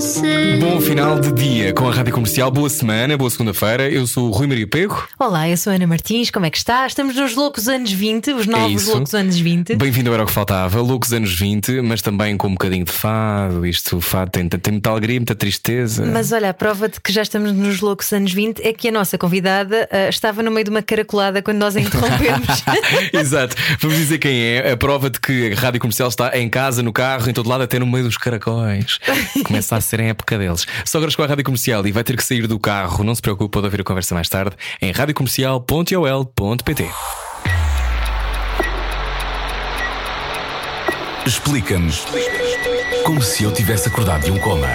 você. Bom final de dia com a Rádio Comercial. Boa semana, boa segunda-feira. Eu sou o Rui Maria Pego. Olá, eu sou a Ana Martins, como é que está? Estamos nos loucos anos 20, os novos É loucos anos 20. Bem-vindo ao Era o que Faltava. Loucos anos 20, mas também com um bocadinho de fado. Isto, o fado tem, tem muita alegria, muita tristeza. Mas olha, a prova de que já estamos nos loucos anos 20 é que a nossa convidada ah, estava no meio de uma caracolada quando nós a interrompemos. Exato. Vamos dizer quem é. A prova de que a Rádio Comercial está em casa, no carro, em todo lado, até no meio dos caracóis. Começa a ser a época deles. Sogras com a Rádio Comercial e vai ter que sair do carro. Não se preocupe, pode ouvir a conversa mais tarde em radiocomercial.ol.pt. Explica-nos como se eu tivesse acordado de um coma.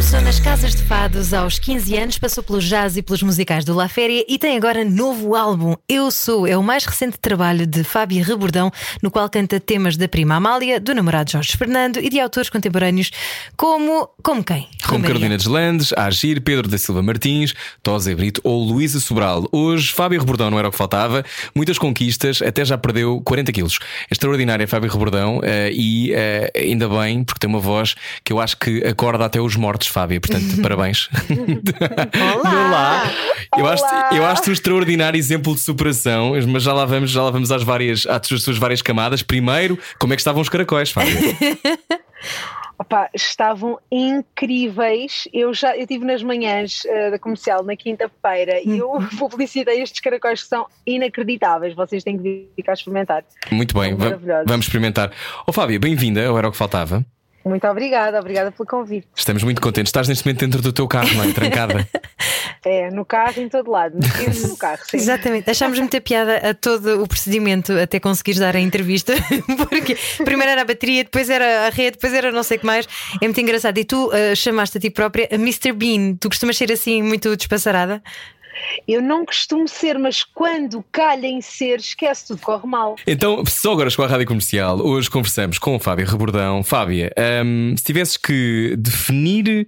Começou nas casas de fados aos 15 anos, passou pelo jazz e pelos musicais do La Féria e tem agora novo álbum. Eu Sou é o mais recente trabalho de Fábio Rebordão, no qual canta temas da prima Amália, do namorado Jorge Fernando e de autores contemporâneos como. como quem? Como. Carolina Deslandes, Agir, Pedro da Silva Martins, Tosé Brito ou Luísa Sobral. Hoje, Fábio Rebordão não era o que faltava, muitas conquistas, até já perdeu 40 quilos. Extraordinária Fábio Rebordão eh, e eh, ainda bem, porque tem uma voz que eu acho que acorda até os mortos, Fábio. Portanto, parabéns. Olá! Eu acho, eu acho um extraordinário exemplo de superação, mas já lá vamos, já lá vamos às várias, às suas, várias camadas. Primeiro, como é que estavam os caracóis, Fábio? Opa, estavam incríveis. Eu já eu estive nas manhãs eh, da comercial na quinta-feira e eu publicitei estes caracóis que são inacreditáveis. Vocês têm que vir cá experimentar. Muito bem, vamos experimentar. Ô Fábio, bem-vinda, ao era o que faltava. Muito obrigada, obrigada pelo convite. Estamos muito contentes. Estás neste momento dentro do teu carro, não é? Trancada. É, no carro, em todo lado, no, carro, sim. Exatamente, achámos muita piada a todo o procedimento até conseguires dar a entrevista, porque primeiro era a bateria, depois era a rede, depois era não sei o que mais. É muito engraçado. E tu ah, chamaste a ti própria a Mr. Bean. Tu costumas ser assim muito despassarada? Eu não costumo ser, mas quando calha em ser, esquece, tudo corre mal. Então, só agora com a rádio comercial. Hoje conversamos com Fábio Rebordão. Fábia, hum, se tivesses que definir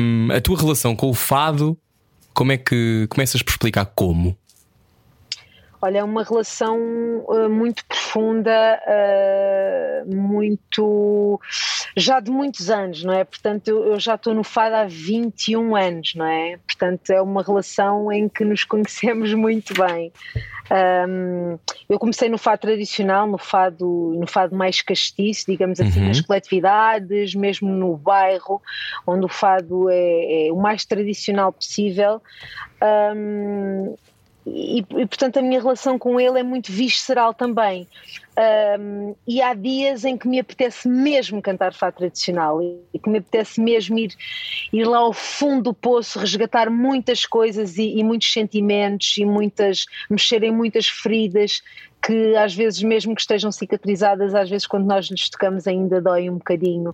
hum, a tua relação com o fado, como é que começas por explicar como? Olha, é uma relação uh, muito profunda, uh, muito. Já de muitos anos, não é? Portanto, eu, eu já estou no fado há 21 anos, não é? Portanto, é uma relação em que nos conhecemos muito bem. Um, eu comecei no fado tradicional, no fado, no fado mais castiço, digamos assim, nas coletividades, mesmo no bairro, onde o fado é, é o mais tradicional possível. Um, e, e, portanto a minha relação com ele é muito visceral também. Um, e há dias em que me apetece mesmo cantar fado tradicional e que me apetece mesmo ir, ir lá ao fundo do poço, resgatar muitas coisas e, e muitos sentimentos e muitas mexer em muitas feridas que às vezes mesmo que estejam cicatrizadas, às vezes quando nós lhes tocamos ainda dói um bocadinho.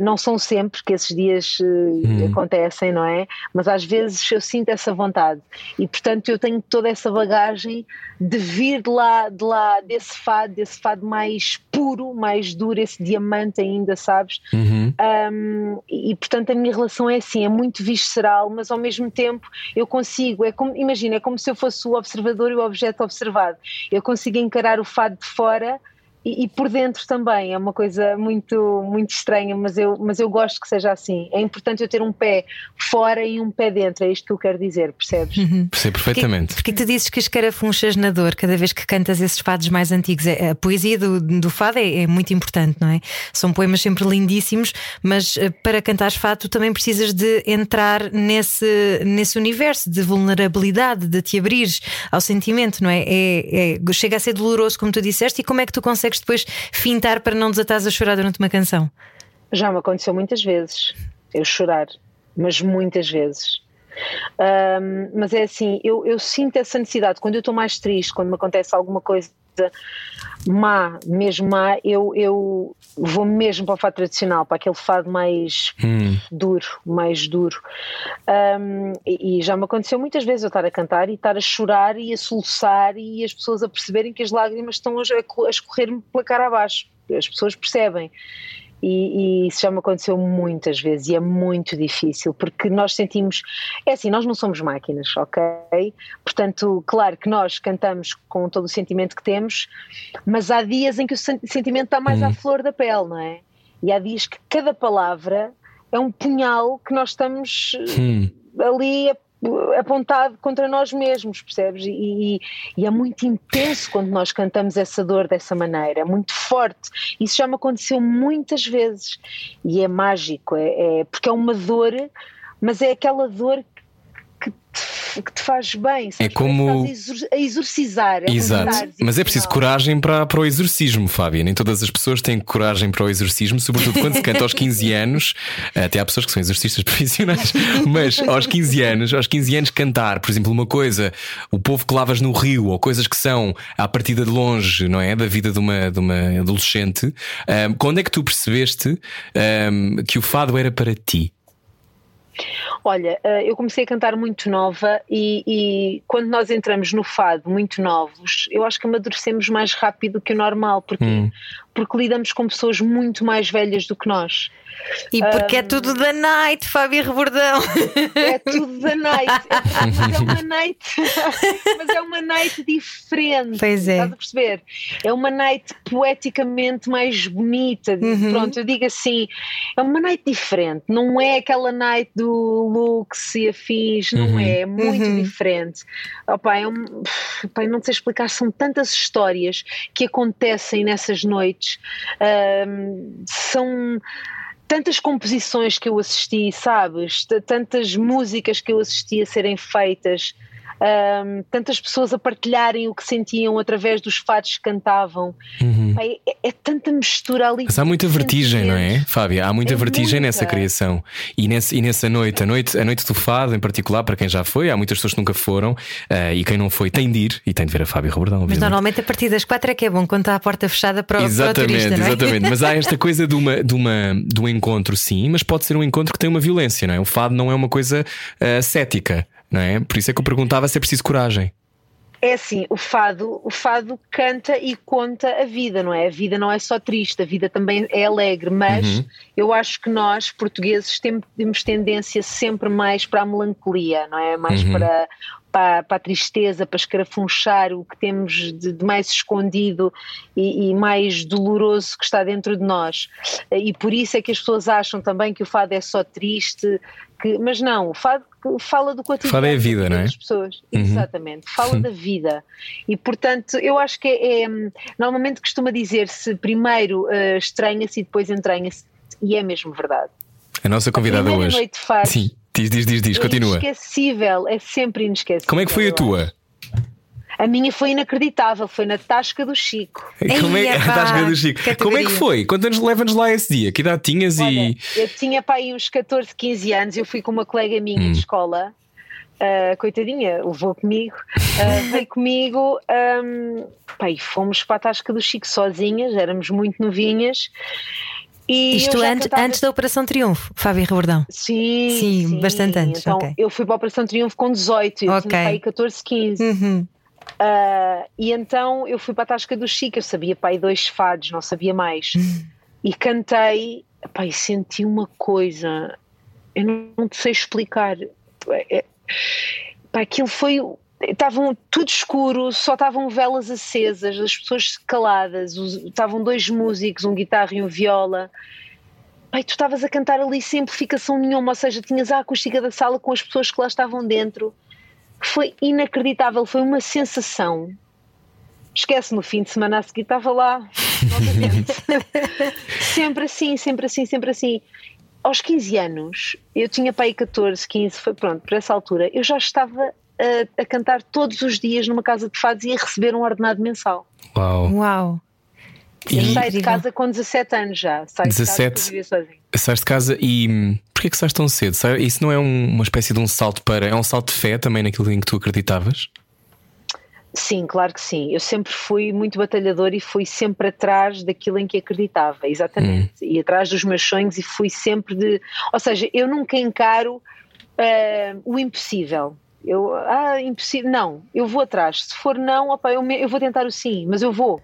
Não são sempre que esses dias uh, acontecem, não é? Mas às vezes eu sinto essa vontade e portanto eu tenho toda essa bagagem de vir de lá, de lá desse fado, desse fado mais puro, mais duro, esse diamante ainda, sabes? Uhum. Um, e, e, portanto a minha relação é assim, é muito visceral, mas ao mesmo tempo eu consigo, é como, imagina, é como se eu fosse o observador e o objeto observado. Eu consigo encarar o fado de fora e, e, por dentro também é uma coisa muito muito estranha, mas eu, mas eu gosto que seja assim. É importante eu ter um pé fora e um pé dentro, é isto que eu quero dizer, percebes? Uhum. Percebo perfeitamente. Porque, porque tu dizes que escarafunchas na dor cada vez que cantas esses fados mais antigos. É, A poesia do, do fado é, é, muito importante, não é? São poemas sempre lindíssimos, mas uh, para cantares fado tu também precisas de entrar nesse, nesse universo de vulnerabilidade, de te abrires ao sentimento, não é? É, é? Chega a ser doloroso, como tu disseste, e como é que tu consegues depois fintar para não desatares a chorar durante uma canção? Já me aconteceu muitas vezes eu chorar, mas muitas vezes. Um, mas é assim, eu, eu, sinto essa necessidade quando eu estou mais triste, quando me acontece alguma coisa má, mesmo má, eu, eu vou mesmo para o fado tradicional, para aquele fado mais Hum. duro, mais duro. Um, e, e já me aconteceu muitas vezes eu estar a cantar e estar a chorar e a soluçar e as pessoas a perceberem que as lágrimas estão a, a escorrer-me pela cara abaixo. As pessoas percebem. E, e, isso já me aconteceu muitas vezes e é muito difícil porque nós sentimos, é assim, nós não somos máquinas, ok? Portanto, claro que nós cantamos com todo o sentimento que temos, mas há dias em que o sentimento está mais Hum. à flor da pele, não é? E há dias que cada palavra é um punhal que nós estamos Hum. ali a- apontado contra nós mesmos, percebes? E, e- é muito intenso quando nós cantamos essa dor dessa maneira, é muito forte. Isso já me aconteceu muitas vezes e é mágico, é, é- porque é uma dor, mas é aquela dor que te, que te faz bem, sabes? É como- Parece que estás a exor- a exorcizar. é um Exato. Mas é preciso coragem para, para o exorcismo, Fábia. Nem todas as pessoas têm coragem para o exorcismo, sobretudo quando se canta aos 15 anos. Até há pessoas que são exorcistas profissionais, mas aos 15 anos, aos 15 anos, cantar, por exemplo, uma coisa, o povo que lavas no rio, ou coisas que são à partida de longe, não é? Da vida de uma, de uma adolescente. Ahm, quando é que tu percebeste ahm, que o fado era para ti? Olha, eh, eu comecei a cantar muito nova e, e quando nós entramos no fado muito novos, eu acho que amadurecemos mais rápido que o normal, porque, Hum. porque lidamos com pessoas muito mais velhas do que nós. E porque é tudo da night, Fábio Rebordão. É tudo da night, é, mas é uma night, mas é uma night diferente. Pois é. Estás a perceber? É uma night poeticamente mais bonita. Uhum. Pronto, eu digo assim, é uma night diferente. Não é aquela night do Lux e afins, não Uhum. é, é muito Uhum. diferente. Opa, é um, opa, eu não sei explicar, são tantas histórias que acontecem nessas noites. Ahm, são tantas composições que eu assisti, sabes? Tantas músicas que eu assisti a serem feitas, ahm, tantas pessoas a partilharem o que sentiam através dos fados que cantavam. Uhum. Pai, É, é tanta mistura ali. Mas há muita vertigem, não é. Fábia? Há muita É vertigem muita. nessa criação. E, nesse, e nessa noite, a noite, a noite do fado, em particular, para quem já foi, há muitas pessoas que nunca foram, eh, e quem não foi tem de ir e tem de ver a Fábia Roberdão, Mas obviamente. normalmente a partir das quatro é que é bom, quando está a porta fechada para, o- para o Exatamente, turista, não é? exatamente. Mas há esta coisa de, uma, de, uma, de um encontro, sim, mas pode ser um encontro que tem uma violência, não é? O fado não é uma coisa eh, cética, não é? Por isso é que eu perguntava se é preciso coragem. É assim, o fado, o fado canta e conta a vida, não é? A vida não é só triste, a vida também é alegre, mas Uhum. eu acho que nós, portugueses, tem- temos tendência sempre mais para a melancolia, não é? Mais Uhum. para, para, para a tristeza, para escarafunchar o que temos de, de mais escondido e, e mais doloroso que está dentro de nós. E por isso é que as pessoas acham também que o fado é só triste, que, mas não, o fado fala do cotidiano. Fado é a vida, não é? das pessoas. Uhum. Exatamente, fala da vida. E portanto, eu acho que é, é, normalmente costuma dizer-se primeiro eh, estranha-se e depois entranha-se, e é mesmo verdade. A nossa convidada primeira hoje. noite faz. Sim, diz, diz, diz, diz, é continua. inesquecível, é sempre inesquecível. Como é que foi a tua? A minha foi inacreditável, foi na Tasca do Chico. Como é a tasca do Chico? categoria. Como é que foi? Quantos anos leva-nos lá esse dia? Que idade tinhas Olha, e. eu tinha para aí uns 14, 15 anos, eu fui com uma colega minha Hum. de escola, ah, coitadinha, levou comigo, ah, veio comigo, um, pá, e fomos para a Tasca do Chico sozinhas, éramos muito novinhas. E Isto antes, cantava- antes da Operação Triunfo, Fábio Rebordão. Sim, Sim, bastante antes, Então, ok. eu fui para a Operação Triunfo com 18, eu Ok. tinha para aí 14, 15. Uhum. Ah, e então eu fui para a Tasca do Chico, eu sabia pai dois fados, não sabia mais. E cantei, e senti uma coisa, eu não, não sei explicar. É, pá, aquilo foi. Estavam tudo escuro, só estavam velas acesas, as pessoas caladas, estavam dois músicos, um guitarra e um viola. Pai, tu estavas a cantar ali sem amplificação nenhuma, ou seja, tinhas a acústica da sala com as pessoas que lá estavam dentro foi inacreditável, foi uma sensação. Esquece, no fim de semana a seguir estava lá, sempre assim, sempre assim, sempre assim. Aos 15 anos, eu tinha para aí 14, 15, foi pronto, por essa altura, eu já estava a, a cantar todos os dias numa casa de fados e a receber um ordenado mensal. Uau. Uau! E- Saí de casa com 17 anos já. Saí 17? de casa de casa e. Porquê que sais tão cedo? Isso não é um- uma espécie de um salto para. É um salto de fé também naquilo em que tu acreditavas? Sim, claro que sim. Eu sempre fui muito batalhador e fui sempre atrás daquilo em que acreditava, exatamente. Hum. E atrás dos meus sonhos e fui sempre de. Ou seja, eu nunca encaro uh, o impossível. Eu, ah, impossível. Não, eu vou atrás. Se for não, opa, eu, me, eu vou tentar o sim, mas eu vou.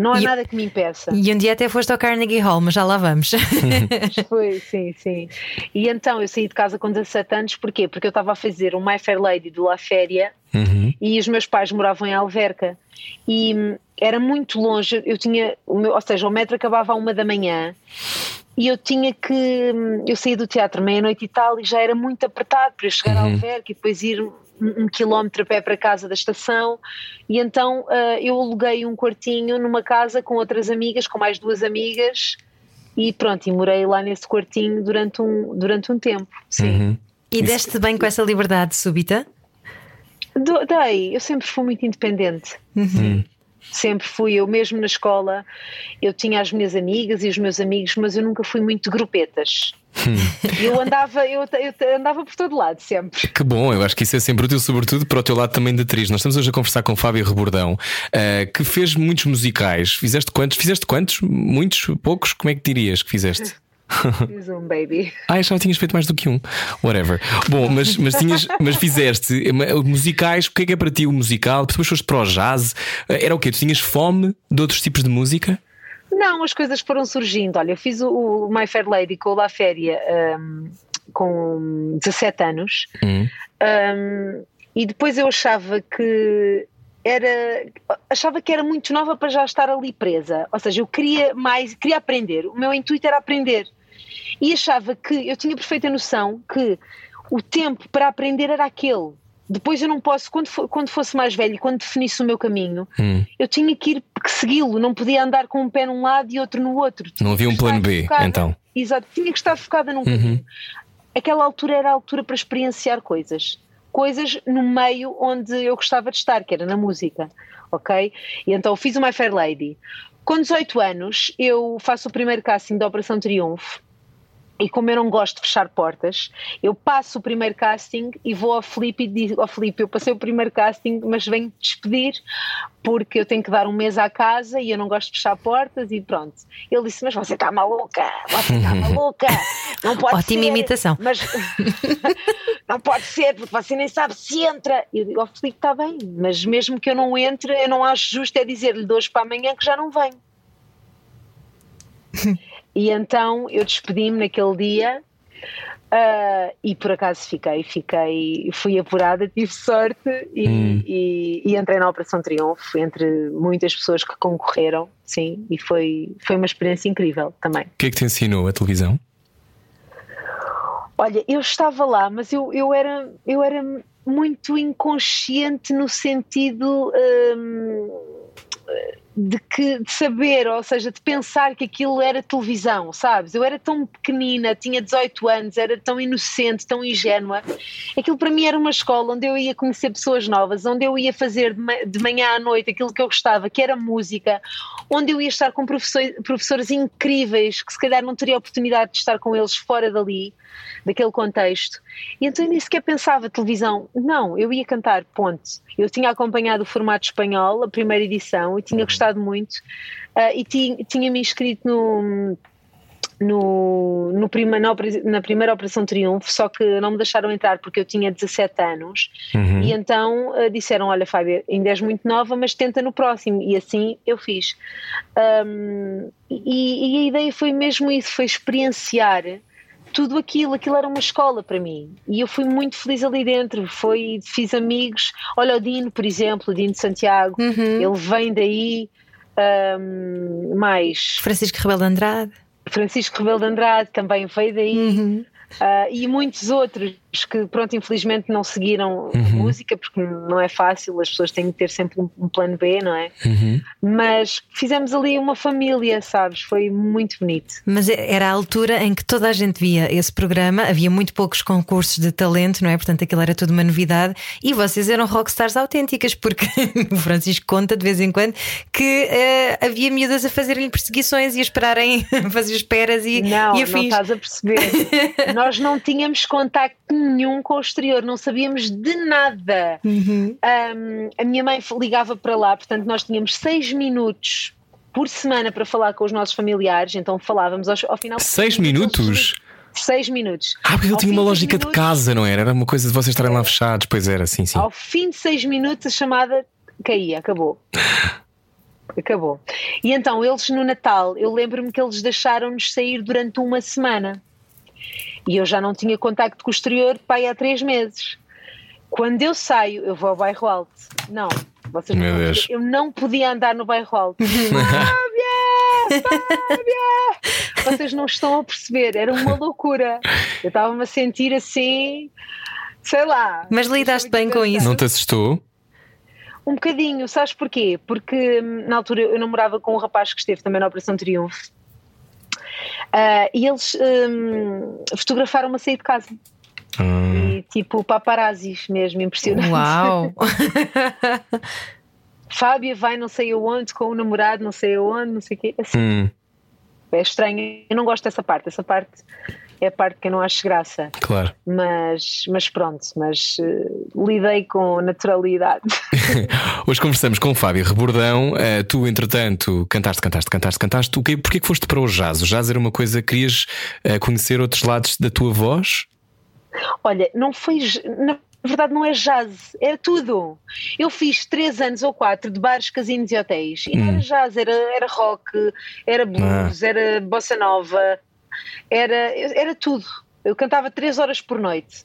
Não há e, nada que me impeça. E um dia até foste ao Carnegie Hall, mas já lá vamos. Foi, sim, sim. E então eu saí de casa com 17 anos, porquê? Porque eu estava a fazer o My Fair Lady do La Féria uhum. e os meus pais moravam em Alverca. E hum, era muito longe, eu tinha, meu, ou seja, o metro acabava a uma da manhã e eu tinha que. Hum, eu saí do teatro meia-noite e tal, e já era muito apertado para eu chegar uhum. a Alverca e depois ir um, quilómetro a pé para casa da estação e então uh, eu aluguei um quartinho numa casa com outras amigas, com mais duas amigas e pronto, e morei lá nesse quartinho durante um, durante um tempo, sim. Uhum. E deste bem com essa liberdade súbita? Do, dei, eu sempre fui muito independente. Uhum. Hum. Sempre fui, eu mesmo na escola, eu tinha as minhas amigas e os meus amigos, mas eu nunca fui muito grupetas. Hum. Eu andava, eu, eu, andava por todo lado sempre. Que bom, eu acho que isso é sempre útil, sobretudo para o teu lado também de atriz. Nós estamos hoje a conversar com Fábio Rebordão, uh, que fez muitos musicais. Fizeste quantos? Fizeste quantos? Muitos? Poucos? Como é que dirias que fizeste? Fiz um baby. Ah, já tinhas feito mais do que um. Whatever. Bom, mas, mas, tinhas, mas fizeste eh, musicais. O que é que é para ti o musical? Depois foste para o jazz. Eh, era o quê? Tu tinhas fome de outros tipos de música? Não, as coisas foram surgindo. Olha, eu fiz o, o My Fair Lady com o La Féria um, com 17 anos hum. um, e depois eu achava que era achava que era muito nova para já estar ali presa. Ou seja, eu queria mais, queria aprender. O meu intuito era aprender. E achava que eu tinha perfeita noção que o tempo para aprender era aquele. Depois eu não posso, quando, for, quando fosse mais velho, quando definisse o meu caminho, hum. eu tinha que ir segui-lo, não podia andar com um pé num lado e outro no outro. Tinha não havia um plano B, focada, então. Exato, tinha que estar focada num uhum. Aquela altura era a altura para experienciar coisas. Coisas no meio onde eu gostava de estar, que era na música, ok? E então fiz o My Fair Lady. Com 18 anos, eu faço o primeiro casting da Operação Triunfo e como eu não gosto de fechar portas, eu passo o primeiro casting e vou ao Felipe e digo ao Felipe, eu passei o primeiro casting, mas venho despedir porque eu tenho que dar um mês à casa e eu não gosto de fechar portas e pronto. Ele disse, mas você está maluca, você está maluca, não pode Ótima ser. imitação. Mas não pode ser, porque você nem sabe se entra. E eu digo ao Felipe, está bem, mas mesmo que eu não entre, eu não acho justo é dizer-lhe de hoje para amanhã que já não venho. E então eu despedi-me naquele dia uh, e por acaso fiquei, fiquei, fui apurada, tive sorte e, hum. e, e, entrei na Operação Triunfo entre muitas pessoas que concorreram, sim, e foi, foi uma experiência incrível também. O que é que te ensinou a televisão? Olha, eu estava lá, mas eu, eu, era, eu era muito inconsciente no sentido. Um, de, que, de saber, ou seja, de pensar que aquilo era televisão, sabes? Eu era tão pequenina, tinha 18 anos, era tão inocente, tão ingênua. Aquilo para mim era uma escola onde eu ia conhecer pessoas novas, onde eu ia fazer de manhã à noite aquilo que eu gostava, que era música, onde eu ia estar com professores, professores incríveis, que se calhar não teria oportunidade de estar com eles fora dali, daquele contexto. E então eu nem sequer pensava televisão. Não, eu ia cantar, ponto. Eu tinha acompanhado o formato espanhol, a primeira edição, e tinha gostado muito. Uh, e tinha, tinha me inscrito no no, no prima, na, na, primeira Operação Triunfo, só que não me deixaram entrar porque eu tinha 17 anos uhum. e então uh, disseram: Olha, Fábio, ainda és muito nova, mas tenta no próximo. E assim eu fiz. Um, e, e, a ideia foi mesmo isso: foi experienciar tudo aquilo, aquilo era uma escola para mim e eu fui muito feliz ali dentro. Foi, fiz amigos. Olha, o Dino, por exemplo, o Dino de Santiago, uhum. ele vem daí. Um, mais Francisco Rebelo de Andrade. Francisco Rebelo de Andrade também veio daí. Uhum. Uh, e muitos outros que, pronto, infelizmente não seguiram uhum. música, porque não é fácil, as pessoas têm que ter sempre um, um plano B, não é? Uhum. Mas fizemos ali uma família, sabes? Foi muito bonito. Mas era a altura em que toda a gente via esse programa, havia muito poucos concursos de talento, não é? Portanto, aquilo era tudo uma novidade e vocês eram rockstars autênticas, porque o Francisco conta de vez em quando que uh, havia miúdas a fazerem perseguições e a esperarem, fazer esperas e, não, e afins. Não, estás a perceber. Nós não tínhamos contacto nenhum com o exterior, não sabíamos de nada. Um, a minha mãe ligava para lá, portanto, nós tínhamos seis minutos por semana para falar com os nossos familiares, então falávamos ao, ao final. Seis minutos? Seis minutos. Ah, porque ele tinha uma de lógica minutos- de casa, não era? Era uma coisa de vocês estarem lá fechados, pois era, sim, sim. Ao fim de seis minutos a chamada caía, acabou. Acabou. E então eles no Natal, eu lembro-me que eles deixaram-nos sair durante uma semana. E eu já não tinha contacto com o exterior pai há três meses. Quando eu saio, eu vou ao bairro alto. Não, vocês não Meu vão Deus. Eu não podia andar no bairro alto. Fábia! Fábia! Vocês não estão a perceber, era uma loucura. Eu estava-me a sentir assim, sei lá. Mas lidaste bem com isso? Não te assustou? Um bocadinho, sabes porquê? Porque hum, na altura eu namorava com um rapaz que esteve também na Operação Triunfo Ah, e eles hum, fotografaram-me a sair de casa. Hum. E tipo paparazzis mesmo, impressionante. Uau! Fábia vai não sei aonde com o namorado, não sei aonde, não sei o quê. Assim, Hum, É estranho, eu não gosto dessa parte. Essa parte é a parte que eu não acho graça. claro. Mas, mas pronto, mas eh, lidei com naturalidade. Hoje conversamos com o Fábio Rebordão. Eh, tu, entretanto, cantaste, cantaste, cantaste, cantaste. O quê? Porquê que foste para o jazz? O jazz era uma coisa, querias eh, conhecer outros lados da tua voz? Olha, não foi. j- Na verdade, não é jazz, era tudo. Eu fiz três anos ou quatro de bares, casinos e hotéis. E não era jazz, era, era rock, era blues, era bossa nova, era, era tudo. Eu cantava três horas por noite.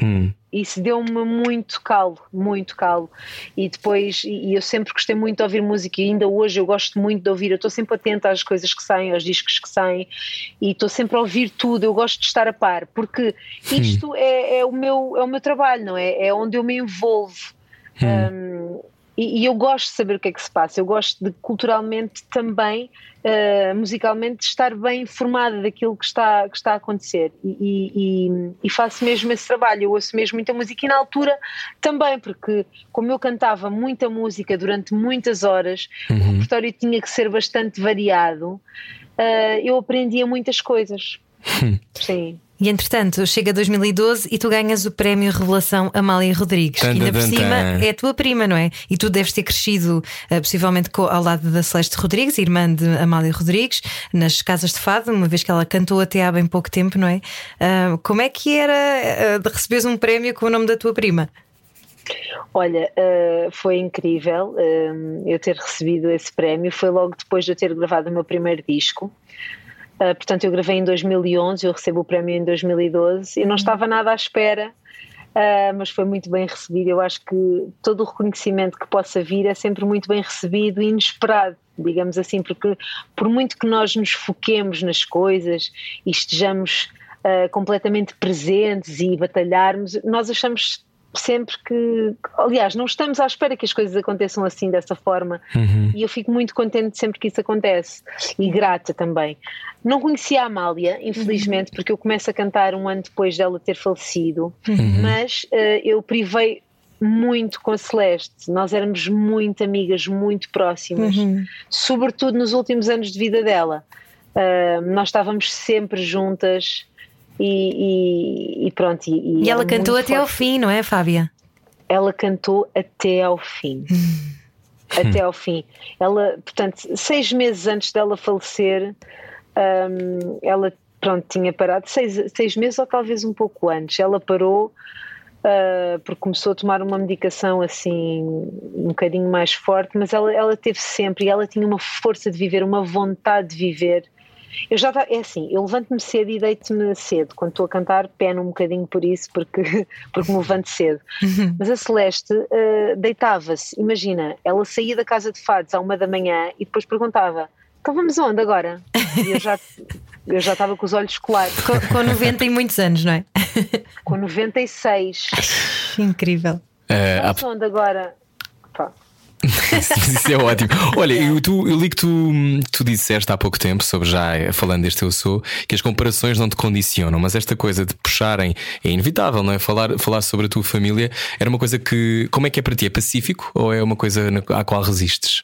Hum. Isso deu-me muito calo, muito calo. E depois, e eu sempre gostei muito de ouvir música, e ainda hoje eu gosto muito de ouvir. Eu estou sempre atenta às coisas que saem, aos discos que saem, e estou sempre a ouvir tudo. Eu gosto de estar a par, porque isto é, é o, meu, é o meu trabalho, não é? É onde eu me envolvo. Um, e, e eu gosto de saber o que é que se passa. Eu gosto de culturalmente também, uh, musicalmente, estar bem informada daquilo que está, que está a acontecer. E, e- e- faço mesmo esse trabalho. Eu ouço mesmo muita música e na altura também, porque como eu cantava muita música durante muitas horas, o repertório tinha que ser bastante variado. uh, eu aprendia muitas coisas. Sim. E entretanto, chega 2012 e tu ganhas o prémio Revelação Amália Rodrigues. Tan, que ainda por cima é a tua prima, não é? E tu deves ter crescido eh, possivelmente co- ao lado da Celeste Rodrigues, irmã de Amália Rodrigues, nas casas de fado, uma vez que ela cantou até há bem pouco tempo, não é? Ah, como é que era eh, de receberes um prémio com o nome da tua prima? Olha, uh, foi incrível um, eu ter recebido esse prémio. Foi logo depois de eu ter gravado o meu primeiro disco. Uh, portanto, eu gravei em 2011, eu recebo o prémio em 2012. Eu não estava nada à espera, uh, mas foi muito bem recebido. Eu acho que todo o reconhecimento que possa vir é sempre muito bem recebido e inesperado, digamos assim, porque por muito que nós nos foquemos nas coisas e estejamos uh, completamente presentes e batalharmos, nós achamos sempre que, aliás, não estamos à espera que as coisas aconteçam assim, dessa forma, e eu fico muito contente sempre que isso acontece. E grata também. Não conhecia a Amália, infelizmente, porque eu começo a cantar um ano depois dela ter falecido, mas eh, eu privei muito com a Celeste, nós éramos muito amigas, muito próximas, sobretudo nos últimos anos de vida dela. Ah, nós estávamos sempre juntas. E, e- e pronto. E, E ela cantou até ao forte fim, não é, Fábia? ela cantou até ao fim. até ao fim. Ela, portanto, seis meses antes dela falecer, hum, ela pronto, tinha parado, seis, seis meses ou talvez um pouco antes, ela parou ah, porque começou a tomar uma medicação assim um bocadinho mais forte, mas ela, ela teve sempre, e ela tinha uma força de viver, uma vontade de viver. Eu já é assim, eu levanto-me cedo e deito-me cedo. Quando estou a cantar, peno um bocadinho por isso, porque, porque me levanto cedo. Mas a Celeste eh, deitava-se, imagina, ela saía da casa de fados à uma da manhã e depois perguntava: então vamos onde agora? E eu já eu já estava com os olhos colados, Com, com 90 e muitos anos, não é? com 96. Incrível. Há- Vamos onde agora? Pá, Isso é ótimo. Olha, eu, tu, eu li que tu, tu disseste há pouco tempo, sobre já eh, falando deste Eu Sou, que as comparações não te condicionam, mas esta coisa de puxarem é inevitável, não é? Falar, falar sobre a tua família era uma coisa que. Como é que é para ti? É pacífico ou é uma coisa à qual resistes?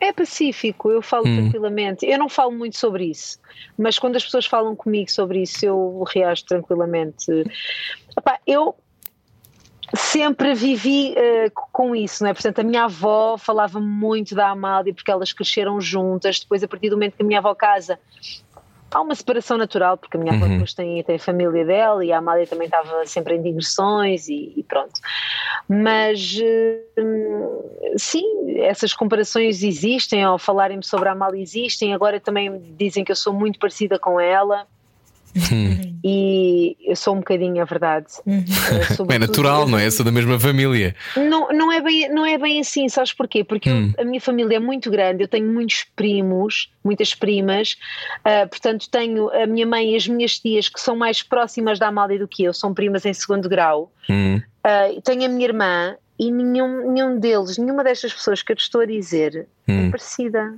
É pacífico, eu falo tranquilamente. Eu não falo muito sobre isso, mas quando as pessoas falam comigo sobre isso, eu reajo tranquilamente. Epá, eu sempre vivi uh, com isso, não é? Portanto, a minha avó falava muito da Amália porque elas cresceram juntas. Depois, a partir do momento que a minha avó casa, há uma separação natural, porque a minha avó uhum. depois tem, tem a família dela e a Amália também estava sempre em digressões e, e pronto. Mas uh, sim, essas comparações existem, ao falarem-me sobre a Amália existem. Agora também dizem que eu sou muito parecida com ela. Hum. E eu sou um bocadinho a verdade. Uhum. É natural, não é? Eu sou da mesma família. Não, não, é, bem, não é bem assim, sabes porquê? Porque hum. eu, a minha família é muito grande, eu tenho muitos primos, muitas primas, uh, portanto tenho a minha mãe e as minhas tias que são mais próximas da Amália do que eu, são primas em segundo grau. Hum. Uh, tenho a minha irmã e nenhum, nenhum deles, nenhuma destas pessoas que eu te estou a dizer é hum. parecida.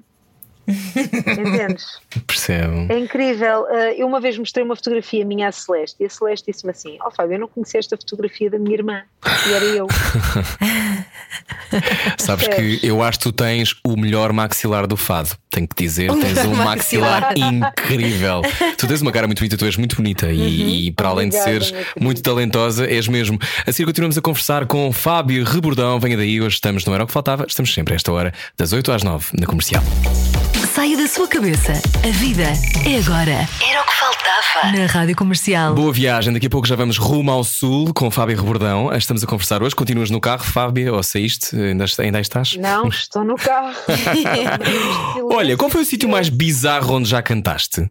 Entendes? Percebo. É incrível. Uh, eu uma vez mostrei uma fotografia minha à Celeste e a Celeste disse-me assim: Ó oh, Fábio, eu não conhecia esta fotografia da minha irmã e era eu. Sabes que eu acho que tu tens o melhor maxilar do fado. Tenho que dizer, tens um maxilar, incrível. Tu tens uma cara muito bonita, tu és muito bonita uhum. e, e, para além de seres muito talentosa, és mesmo. Assim continuamos a conversar com Fábio Rebordão. Venha daí, hoje estamos no Era o que Faltava. Estamos sempre a esta hora, das 8 às 9, na comercial saia da sua cabeça. A vida é agora. Era o que faltava. Na Rádio Comercial. Boa viagem. Daqui a pouco já vamos rumo ao sul com Fábio Rebordão. Estamos a conversar hoje. Continuas no carro, Fábio? Ou saíste? Ainda, ainda estás? Não, estou no carro. Olha, qual foi o sítio mais bizarro onde já cantaste?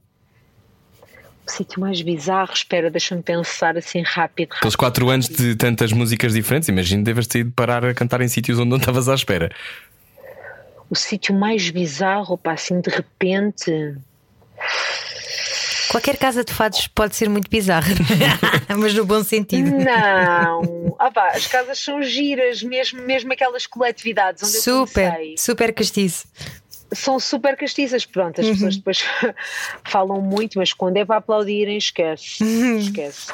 O sítio mais bizarro, espera, deixa-me pensar assim rápido. Aqueles quatro anos de tantas músicas diferentes, imagino deves ter ido parar a cantar em sítios onde não estavas à espera o sítio mais bizarro, pá, assim de repente. Qualquer casa de fados pode ser muito bizarra, mas no bom sentido. Não, ah, pá, as casas são giras, mesmo, mesmo aquelas coletividades onde super, eu comecei. Super castiço são super castiças. Pronto, as uhum. pessoas depois falam muito, mas quando é para aplaudirem, esquece. Uhum. Esquece.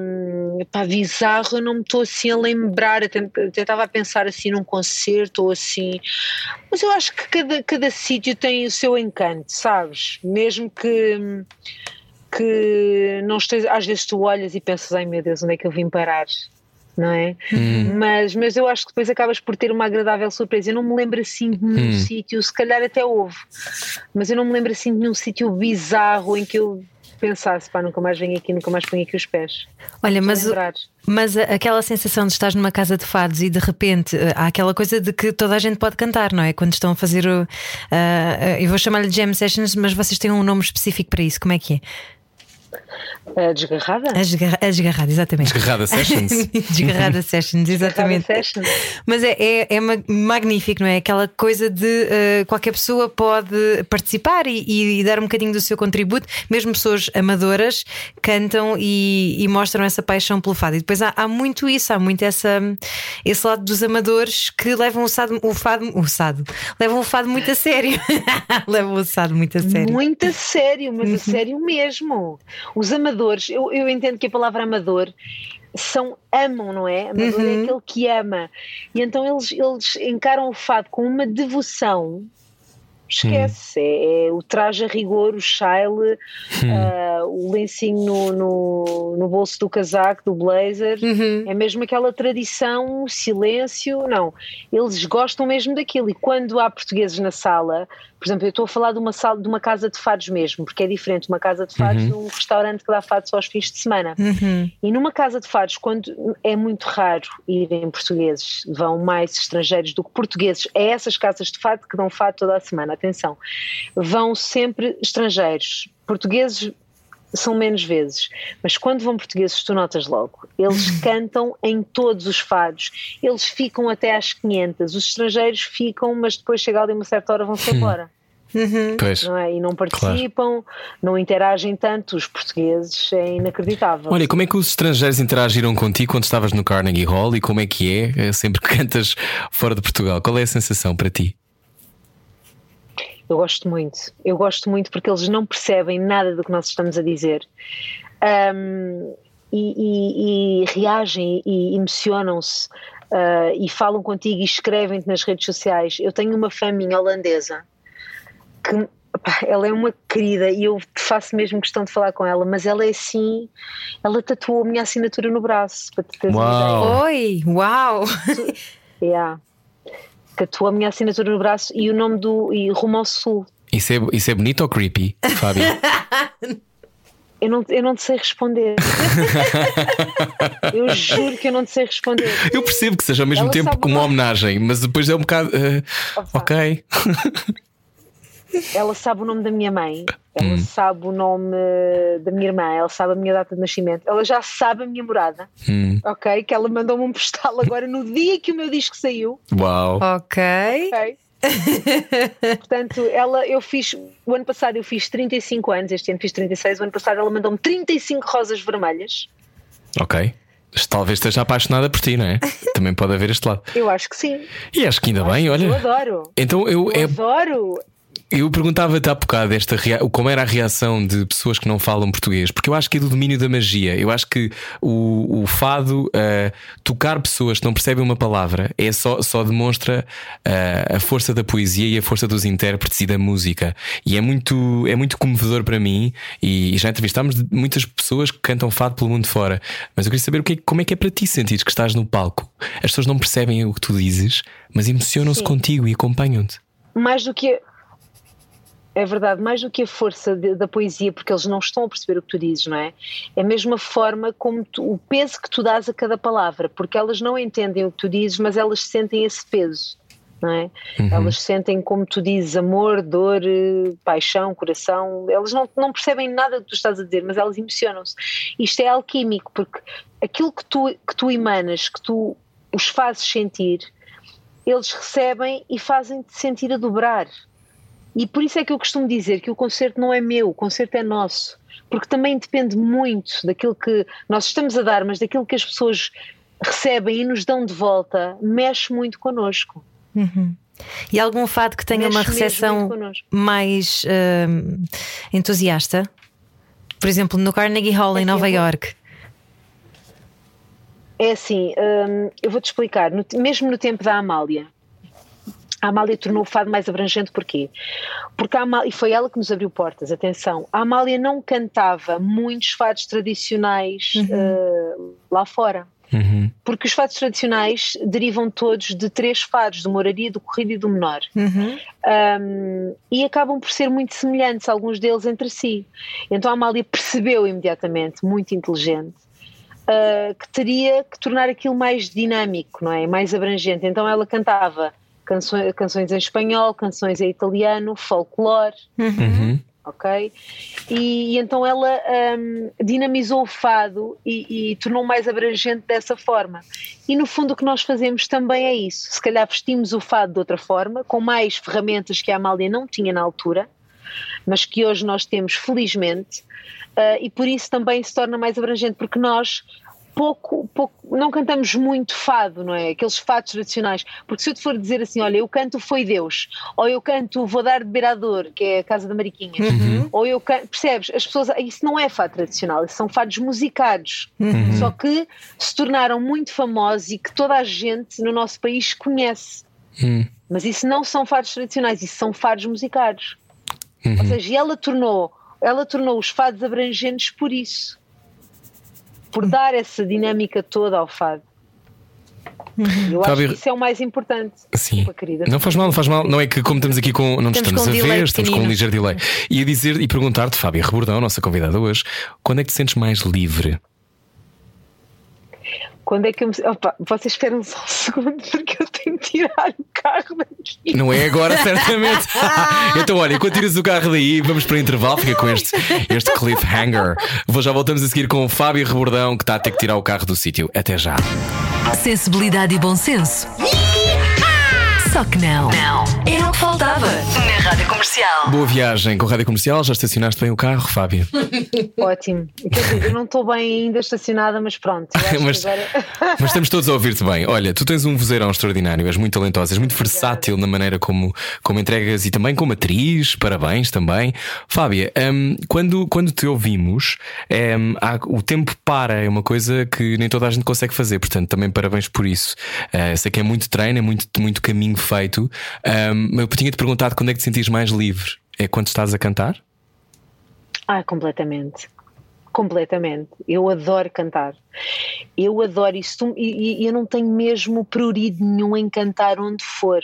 Um, pá, bizarro, eu não me estou assim a lembrar. Até, estava a pensar assim num concerto ou assim. Mas eu acho que cada, cada sítio tem o seu encanto, sabes? Mesmo que. Que não esteja, às vezes tu olhas e pensas, ai meu Deus, onde é que eu vim parar? Não é? Hum. Mas, mas eu acho que depois acabas por ter uma agradável surpresa. Eu não me lembro assim de nenhum hum. sítio, se calhar até houve, mas eu não me lembro assim de nenhum sítio bizarro em que eu pensasse, pá, nunca mais venho aqui, nunca mais ponho aqui os pés. Olha, mas, mas aquela sensação de estar numa casa de fados e de repente eh, há aquela coisa de que toda a gente pode cantar, não é? Quando estão a fazer o. Uh, uh, eu vou chamar-lhe jam sessions, mas vocês têm um nome específico para isso, como é que é? A desgarrada? A, desgarra, a desgarrada, exatamente. Desgarrada Sessions. desgarrada Sessions, exatamente. Desgarrada sessions. Mas é, é, é, magnífico, não é? Aquela coisa de uh, qualquer pessoa pode participar e, e, dar um bocadinho do seu contributo, mesmo pessoas amadoras cantam e, e mostram essa paixão pelo fado. E depois há, há, muito isso, há muito essa, esse lado dos amadores que levam o, sado, o fado, o sado, levam o fado muito a sério. levam o sado muito a sério. Muito a sério, mas a uhum. sério mesmo. Os amadores, eu, eu entendo que a palavra amador são amam, não é? Amador é uhum. é aquele que ama. E então eles, eles encaram o fado com uma devoção esquece. É, é, o traje a rigor, o chile, uh, o lencinho no, no, no, bolso do casaco, do blazer. Uhum. É mesmo aquela tradição, silêncio. Não, eles gostam mesmo daquilo. E quando há portugueses na sala, por exemplo, eu estou a falar de uma sala, de uma casa de fados mesmo, porque é diferente uma casa de fados uhum. de um restaurante que dá fados só aos fins de semana. Uhum. E numa casa de fados, quando é muito raro irem portugueses, vão mais estrangeiros do que portugueses, é essas casas de fado que dão fado toda a semana atenção, vão sempre estrangeiros. Portugueses são menos vezes, mas quando vão portugueses, tu notas logo. Eles cantam em todos os fados, eles ficam até às 500. Os estrangeiros ficam, mas depois chega ali uma certa hora vão-se embora. Uhum. Não é? E não participam, claro. não interagem tanto. Os portugueses é inacreditável. Olha, como é que os estrangeiros interagiram contigo quando estavas no Carnegie Hall e como é que é, é sempre que cantas fora de Portugal? Qual é a sensação para ti? Eu gosto muito. Eu gosto muito porque eles não percebem nada do que nós estamos a dizer. Um, e, e, e, reagem e emocionam-se uh, e falam contigo e escrevem-te nas redes sociais. Eu tenho uma fã minha holandesa que pá, ela é uma querida e eu faço mesmo questão de falar com ela, mas ela é assim, ela tatuou a minha assinatura no braço, para te teres Uau. Oi, uau! Yeah. Tatuou a minha assinatura no braço e o nome do. e Rumo ao Sul. Isso é, isso é bonito ou creepy, Fábio? Eu não, eu não te sei responder. eu juro que eu não te sei responder. Eu percebo que seja ao mesmo Ela tempo como uma homenagem, mas depois é um bocado. Opa. ok. Ela sabe o nome da minha mãe, ela Hum. sabe o nome da minha irmã, ela sabe a minha data de nascimento, ela já sabe a minha morada, Hum, ok? Que ela mandou-me um postal agora no dia que o meu disco saiu, uau. ok. ok? Portanto, ela, eu fiz, o ano passado eu fiz 35 anos, este ano fiz 36, o ano passado ela mandou-me 35 rosas vermelhas. Ok. Talvez esteja apaixonada por ti, não é? Também pode haver este lado. Eu acho que sim. E acho que ainda bem, Eu olha. adoro. Então eu, Eu é, adoro. Eu perguntava-te há bocado esta como era a reação de pessoas que não falam português, porque eu acho que é do domínio da magia. Eu acho que o, o fado, eh, tocar pessoas que não percebem uma palavra, é só, só demonstra eh, a força da poesia e a força dos intérpretes e da música. E é muito, é muito comovedor para mim. E, e já entrevistámos muitas pessoas que cantam fado pelo mundo fora. Mas eu queria saber o que é- como é que é para ti sentir que estás no palco. As pessoas não percebem o que tu dizes, mas emocionam-se contigo e acompanham-te. mais do que. É verdade, mais do que a força de- da poesia, porque eles não estão a perceber o que tu dizes, não é? É mesmo a forma como tu, o peso que tu dás a cada palavra, porque elas não entendem o que tu dizes, mas elas sentem esse peso, não é? Elas sentem, como tu dizes, amor, dor, paixão, coração. Elas não, não percebem nada do que tu estás a dizer, mas elas emocionam-se. Isto é alquímico, porque aquilo que tu, que tu emanas, que tu os fazes sentir, eles recebem e fazem-te sentir a dobrar. E por isso é que eu costumo dizer que o concerto não é meu, o concerto é nosso. Porque também depende muito daquilo que nós estamos a dar, mas daquilo que as pessoas recebem e nos dão de volta, mexe muito connosco. E algum fado que tenha Mexe uma recepção mais hum, entusiasta? Por exemplo, no Carnegie Hall em Assim, Nova York. É assim, hum, eu vou-te explicar. No- mesmo no tempo da Amália, a Amália tornou o fado mais abrangente porquê? Porque a Amália, e foi ela que nos abriu portas, atenção, a Amália não cantava muitos fados tradicionais eh, lá fora. Uhum. Porque os fados tradicionais derivam todos de três fados, do moraria, do corrido e do menor. Uhum. Um, e acabam por ser muito semelhantes, alguns deles entre si. Então a Amália percebeu imediatamente, muito inteligente, uh, que teria que tornar aquilo mais dinâmico, não é? Mais abrangente. Então ela cantava canções, canções em espanhol, canções em italiano, folclore, Uhum. ok? E, e então ela um, dinamizou o fado e, e tornou mais abrangente dessa forma. E no fundo o que nós fazemos também é isso. Se calhar vestimos o fado de outra forma, com mais ferramentas que a Amália não tinha na altura, mas que hoje nós temos felizmente, uh, e por isso também se torna mais abrangente, porque nós pouco, pouco, não cantamos muito fado, não é? Aqueles fados tradicionais. Porque se eu te for dizer assim, olha, eu canto Foi Deus, ou eu canto Vou Dar de Beirador, que é a Casa da Mariquinhas, ou eu canto, percebes? As pessoas, isso não é fado tradicional, são fados musicados, só que se tornaram muito famosos e que toda a gente no nosso país conhece. Hum. Mas isso não são fados tradicionais, isso são fados musicados. Ou seja, e ela tornou, ela tornou os fados abrangentes por isso. Por dar essa dinâmica toda ao fado. Eu acho Fábio- que isso é o mais importante. Sim. Querida. Não faz mal, não faz mal. Não é que como estamos aqui com. Não nos Estamos estamos com a um ver, estamos com um ligeiro delay. E a dizer e perguntar-te, Fábio Rebordão, nossa convidada hoje, quando é que te sentes mais livre? Quando é que eu me... Opa, vocês esperam só um segundo porque eu tenho que tirar o carro daqui. Não é agora, certamente. então, olha, enquanto tiras o carro daí, vamos para o intervalo, fica com este, este cliffhanger. Vou, já voltamos a seguir com o Fábio Rebordão, que está a ter que tirar o carro do sítio. Até já. Sensibilidade e bom senso. Só que não. Não. Era o que faltava. Na Rádio Comercial. Boa viagem com a rádio comercial. Já estacionaste bem o carro, Fábio? Ótimo. Quer dizer, eu não estou bem ainda estacionada, mas pronto. Mas- agora- Mas estamos todos a ouvir-te bem. Olha, tu tens um vozeirão extraordinário, és muito talentosa, és muito versátil na maneira como, como entregas e também como atriz. Parabéns também. Fábia, hum, quando, quando te ouvimos, hum, há- o tempo para, é uma coisa que nem toda a gente consegue fazer, portanto, também parabéns por isso. Eh, sei que é muito treino, é muito, muito caminho feito. Hum, eu tinha-te perguntado quando é que te sentires mais livre? É quando estás a cantar? Ah, completamente. Completamente. Eu adoro cantar. Eu adoro isso e, e eu não tenho mesmo prurido nenhum em cantar onde for.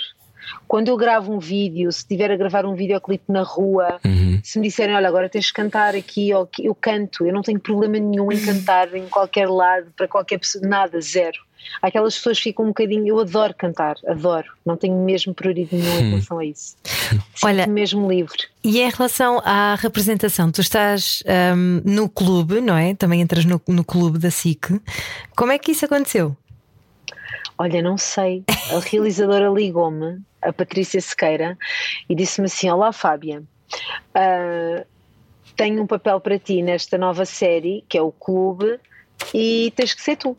Quando eu gravo um vídeo, se estiver a gravar um videoclipe na rua, Uhum. se me disserem, olha, agora tens de cantar aqui", eu canto, eu não tenho problema nenhum em cantar em qualquer lado, para qualquer pessoa, nada, zero. Aquelas pessoas ficam um bocadinho, eu adoro cantar, adoro, não tenho mesmo prioridade nenhum em relação a isso. Olha- mesmo livre. E em relação à representação, tu estás hum, no clube, não é? Também entras no, no clube da SIC. Como é que isso aconteceu? Olha, não sei. A realizadora ligou-me, a Patrícia Sequeira, e disse-me assim: Olá, Fábia, ah, tenho um papel para ti nesta nova série, que é o Clube, e tens que ser tu.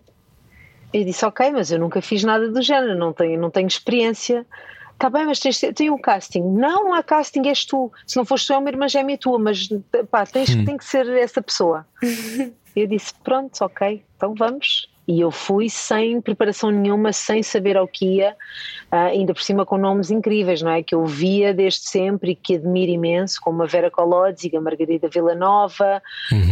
Eu disse: Ok, mas eu nunca fiz nada do género, não tenho, não tenho experiência. Está bem, mas tens, tem um casting. Não, não há casting, és tu. Se não fores tu, é uma irmã gêmea tua, mas pá, tens, tem que ser essa pessoa. Eu disse: Pronto, ok, então vamos. E eu fui sem preparação nenhuma, sem saber ao que ia, ah, ainda por cima com nomes incríveis, não é? Que eu via desde sempre e que admiro imenso, como a Vera Colodzi, a Margarida Villanova,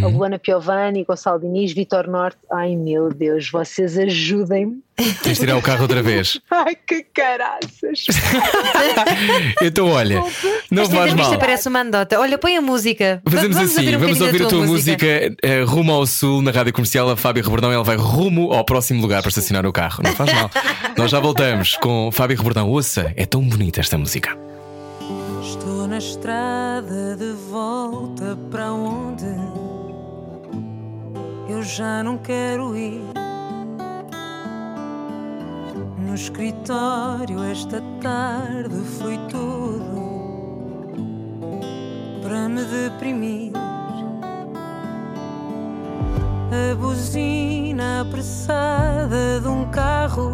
a Luana Piovani, Gonçalo Diniz, Vitor Norte. Ai meu Deus, vocês ajudem-me. Tens de tirar o carro outra vez. Ai que caraças! Então, olha, não Esta faz mal. parece uma andota. Olha, põe a música. Fazemos assim, um vamos ouvir a tua música, eh, rumo ao sul na rádio comercial. A Fábio Rebordão ela vai rumo ao próximo lugar para estacionar o carro. Não faz mal. Nós já voltamos com Fábio Rebordão. Ouça, é tão bonita esta música. Estou na estrada de volta para onde eu já não quero ir. Escritório esta tarde foi tudo para me deprimir. A buzina apressada de um carro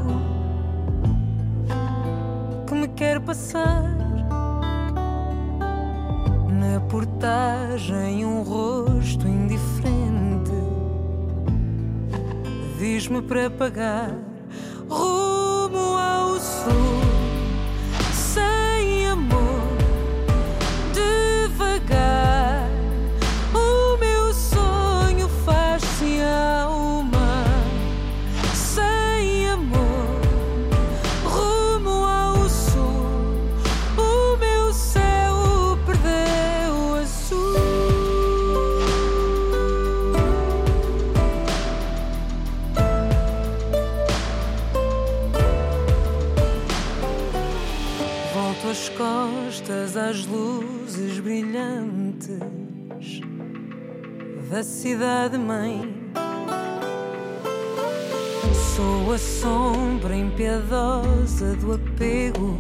que me quer passar. Na portagem, um rosto indiferente diz-me para pagar da cidade-mãe. Sou a sombra impiedosa do apego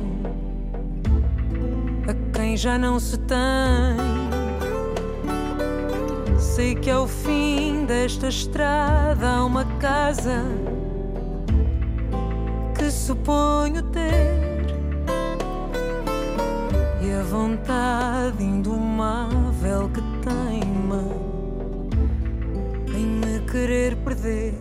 a quem já não se tem. Sei que ao fim desta estrada há uma casa que suponho ter e a vontade indomável que teima querer perder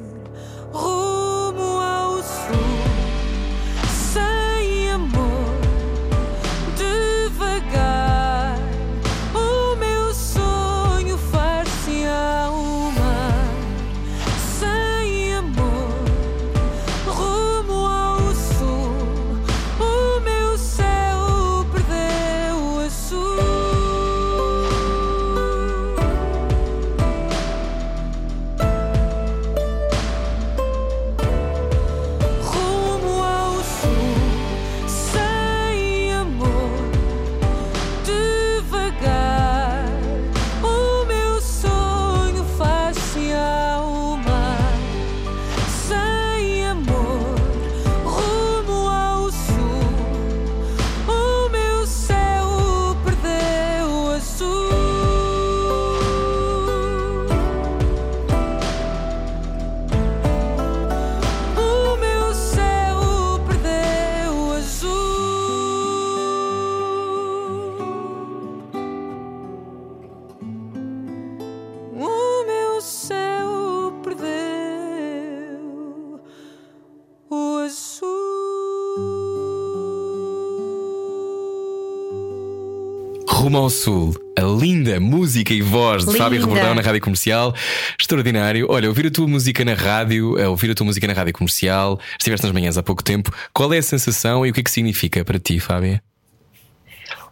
Rumo ao Sul. A linda música e voz de Linda. Fábio Rebordão na rádio comercial. Extraordinário. Olha, ouvir a tua música na rádio, eh, ouvir a tua música na rádio comercial. Estiveste nas manhãs há pouco tempo. Qual é a sensação e o que é que significa para ti, Fábia?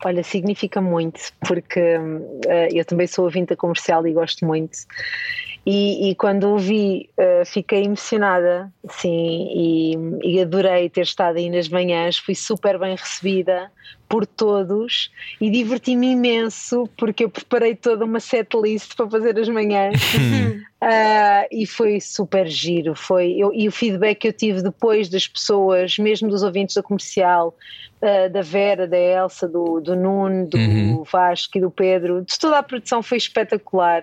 Olha, significa muito, porque eh, eu também sou ouvinte da comercial e gosto muito. E, e quando ouvi, eh, fiquei emocionada, sim, e, e adorei ter estado aí nas manhãs. Fui super bem recebida por todos e diverti-me imenso, porque eu preparei toda uma setlist para fazer as manhãs. Ah, e foi super giro. Foi, eu, e o feedback que eu tive depois das pessoas, mesmo dos ouvintes da comercial, ah, da Vera, da Elsa, do, do Nuno, do Uhum. Vasco e do Pedro, de toda a produção foi espetacular.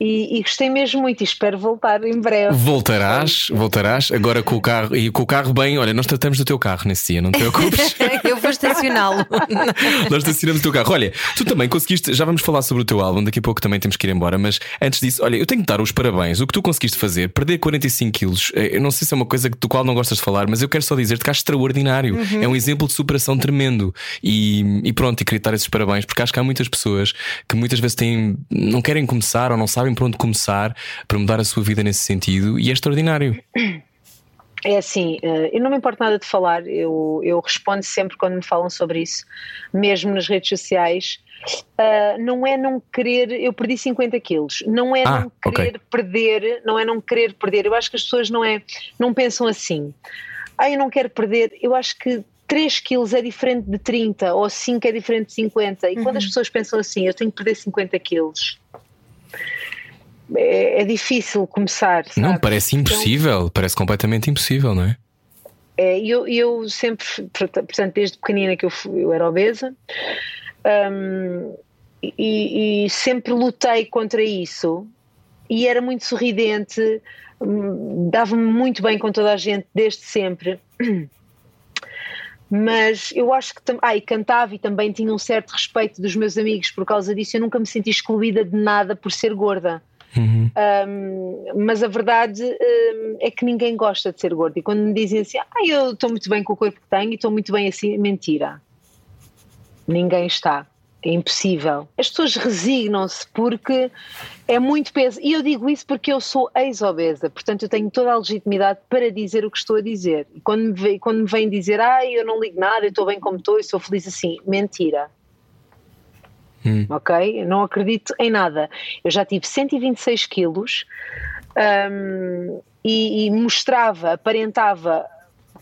E, e gostei mesmo muito e espero voltar em breve. Voltarás, voltarás agora com o carro e com o carro bem. Olha, nós tratamos do teu carro nesse dia, não te preocupes. Eu vou estacioná-lo. Nós estacionamos o teu carro. Olha, tu também conseguiste, já vamos falar sobre o teu álbum, daqui a pouco também temos que ir embora, mas antes disso, olha, eu tenho que dar os parabéns. O que tu conseguiste fazer, perder 45 quilos, eh, eu não sei se é uma coisa do qual não gostas de falar, mas eu quero só dizer-te que acho extraordinário. É um exemplo de superação tremendo. E, e pronto, e queria dar esses parabéns, porque acho que há muitas pessoas que muitas vezes têm, não querem começar ou não sabem por onde começar para mudar a sua vida nesse sentido, e é extraordinário. É assim, eh, eu não me importo nada de falar, eu, eu respondo sempre quando me falam sobre isso, mesmo nas redes sociais. Ah, não é não querer, eu perdi 50 quilos, não é Ah, não querer perder, não é não querer perder. Eu acho que as pessoas não, é, não pensam assim. Ah, eu não quero perder, eu acho que 3 quilos é diferente de 30 ou 5 é diferente de 50. E quando as pessoas pensam assim, eu tenho que perder 50 quilos, é, é difícil começar. Não, sabe? parece Então, impossível, parece completamente impossível, não é? É, eu, eu sempre, portanto, desde pequenina que eu, fui- eu era obesa hum, e, e sempre lutei contra isso e era muito sorridente, hum, dava-me muito bem com toda a gente desde sempre. Mas eu acho que ah, e cantava e também tinha um certo respeito dos meus amigos por causa disso. Eu nunca me senti excluída de nada por ser gorda. Uhum. Um, mas a verdade um, é que ninguém gosta de ser gordo. E quando me dizem assim, ah, eu estou muito bem com o corpo que tenho e estou muito bem assim, mentira. Ninguém está. É impossível. As pessoas resignam-se porque é muito peso. E eu digo isso porque eu sou ex-obesa, portanto eu tenho toda a legitimidade para dizer o que estou a dizer. E quando me, vem, quando me vêm dizer, ah, eu não ligo nada, eu estou bem como estou, eu sou feliz assim, mentira. Ok? Eu não acredito em nada. Eu já tive 126 quilos hum, e, e mostrava, aparentava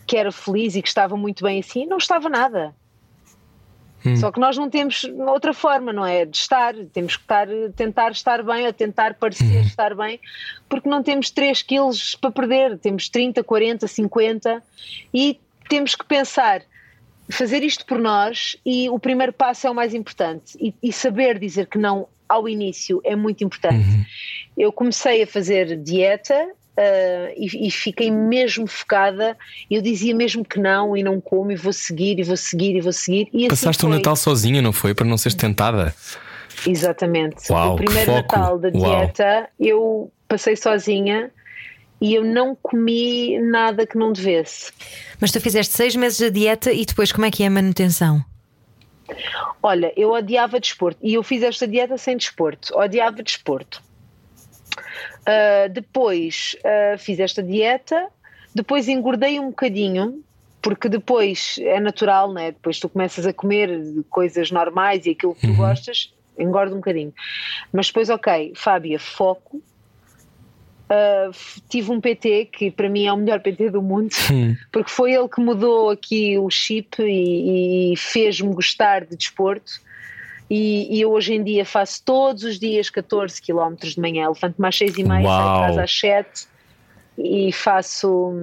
que era feliz e que estava muito bem assim, não estava nada. Só que nós não temos outra forma, não é? De estar, temos que estar, tentar estar bem ou tentar parecer estar bem, porque não temos 3 quilos para perder, temos 30, 40, 50 e temos que pensar, fazer isto por nós e o primeiro passo é o mais importante e, e saber dizer que não ao início é muito importante. Eu comecei a fazer dieta ah, e, e fiquei mesmo focada. Eu dizia mesmo que não e não como e vou seguir e vou seguir e vou seguir. E assim Passaste o foi. Natal sozinha, não foi? Para não seres tentada. Exatamente. Uau, o primeiro. Natal da Uau. dieta eu passei sozinha e eu não comi nada que não devesse. Mas tu fizeste seis meses de dieta e depois como é que é a manutenção? Olha, eu odiava desporto e eu fiz esta dieta sem desporto. Odiava desporto. Ah, depois ah, fiz esta dieta, depois engordei um bocadinho, porque depois é natural, né? Depois tu começas a comer coisas normais e aquilo que tu gostas, engorda um bocadinho. Mas depois, ok, Fábia, foco. F- tive um PT que para mim é o melhor PT do mundo, porque foi ele que mudou aqui o chip e, e fez-me gostar de desporto. E, e eu hoje em dia faço todos os dias 14 km de manhã, levanto-me às 6 e meia, saio de casa às 7 e faço,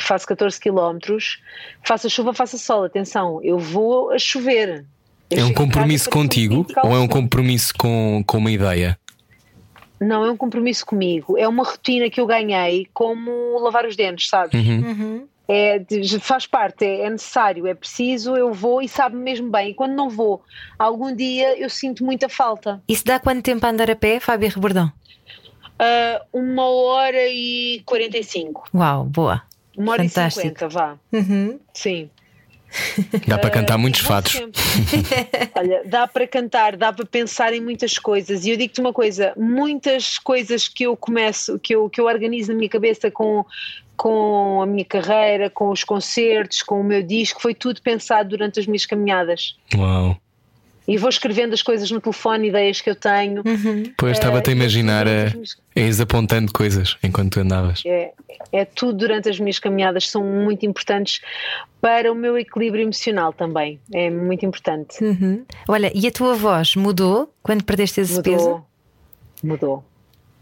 faço 14 km. Faça chuva, faça sol, atenção, eu vou a chover. Eu É um compromisso contigo ou é um compromisso com, com uma ideia? Não, é um compromisso comigo. É uma rotina que eu ganhei como lavar os dentes, sabes? É, de- faz parte, é, é necessário, é preciso, eu vou e sabe mesmo bem. E quando não vou, algum dia eu sinto muita falta. Isso dá quanto tempo a andar a pé, Fábio Rebordão? Ah, uma hora e 45. Uau, boa. Uma hora Fantástico. e 50, vá. Uhum. Sim. Dá para cantar muitos vou fatos. Olha, dá para cantar, dá para pensar em muitas coisas. E eu digo-te uma coisa: muitas coisas que eu começo, que eu, que eu organizo na minha cabeça com, com a minha carreira, com os concertos, com o meu disco, foi tudo pensado durante as minhas caminhadas. Uau. E vou escrevendo as coisas no telefone, ideias que eu tenho. Pois estava-te a e imaginar a, minhas- a apontando coisas enquanto tu andavas. É, é tudo durante as minhas caminhadas, são muito importantes para o meu equilíbrio emocional também. É muito importante. Uhum. Olha, e a tua voz mudou quando perdeste esse peso? Mudou. Mudou.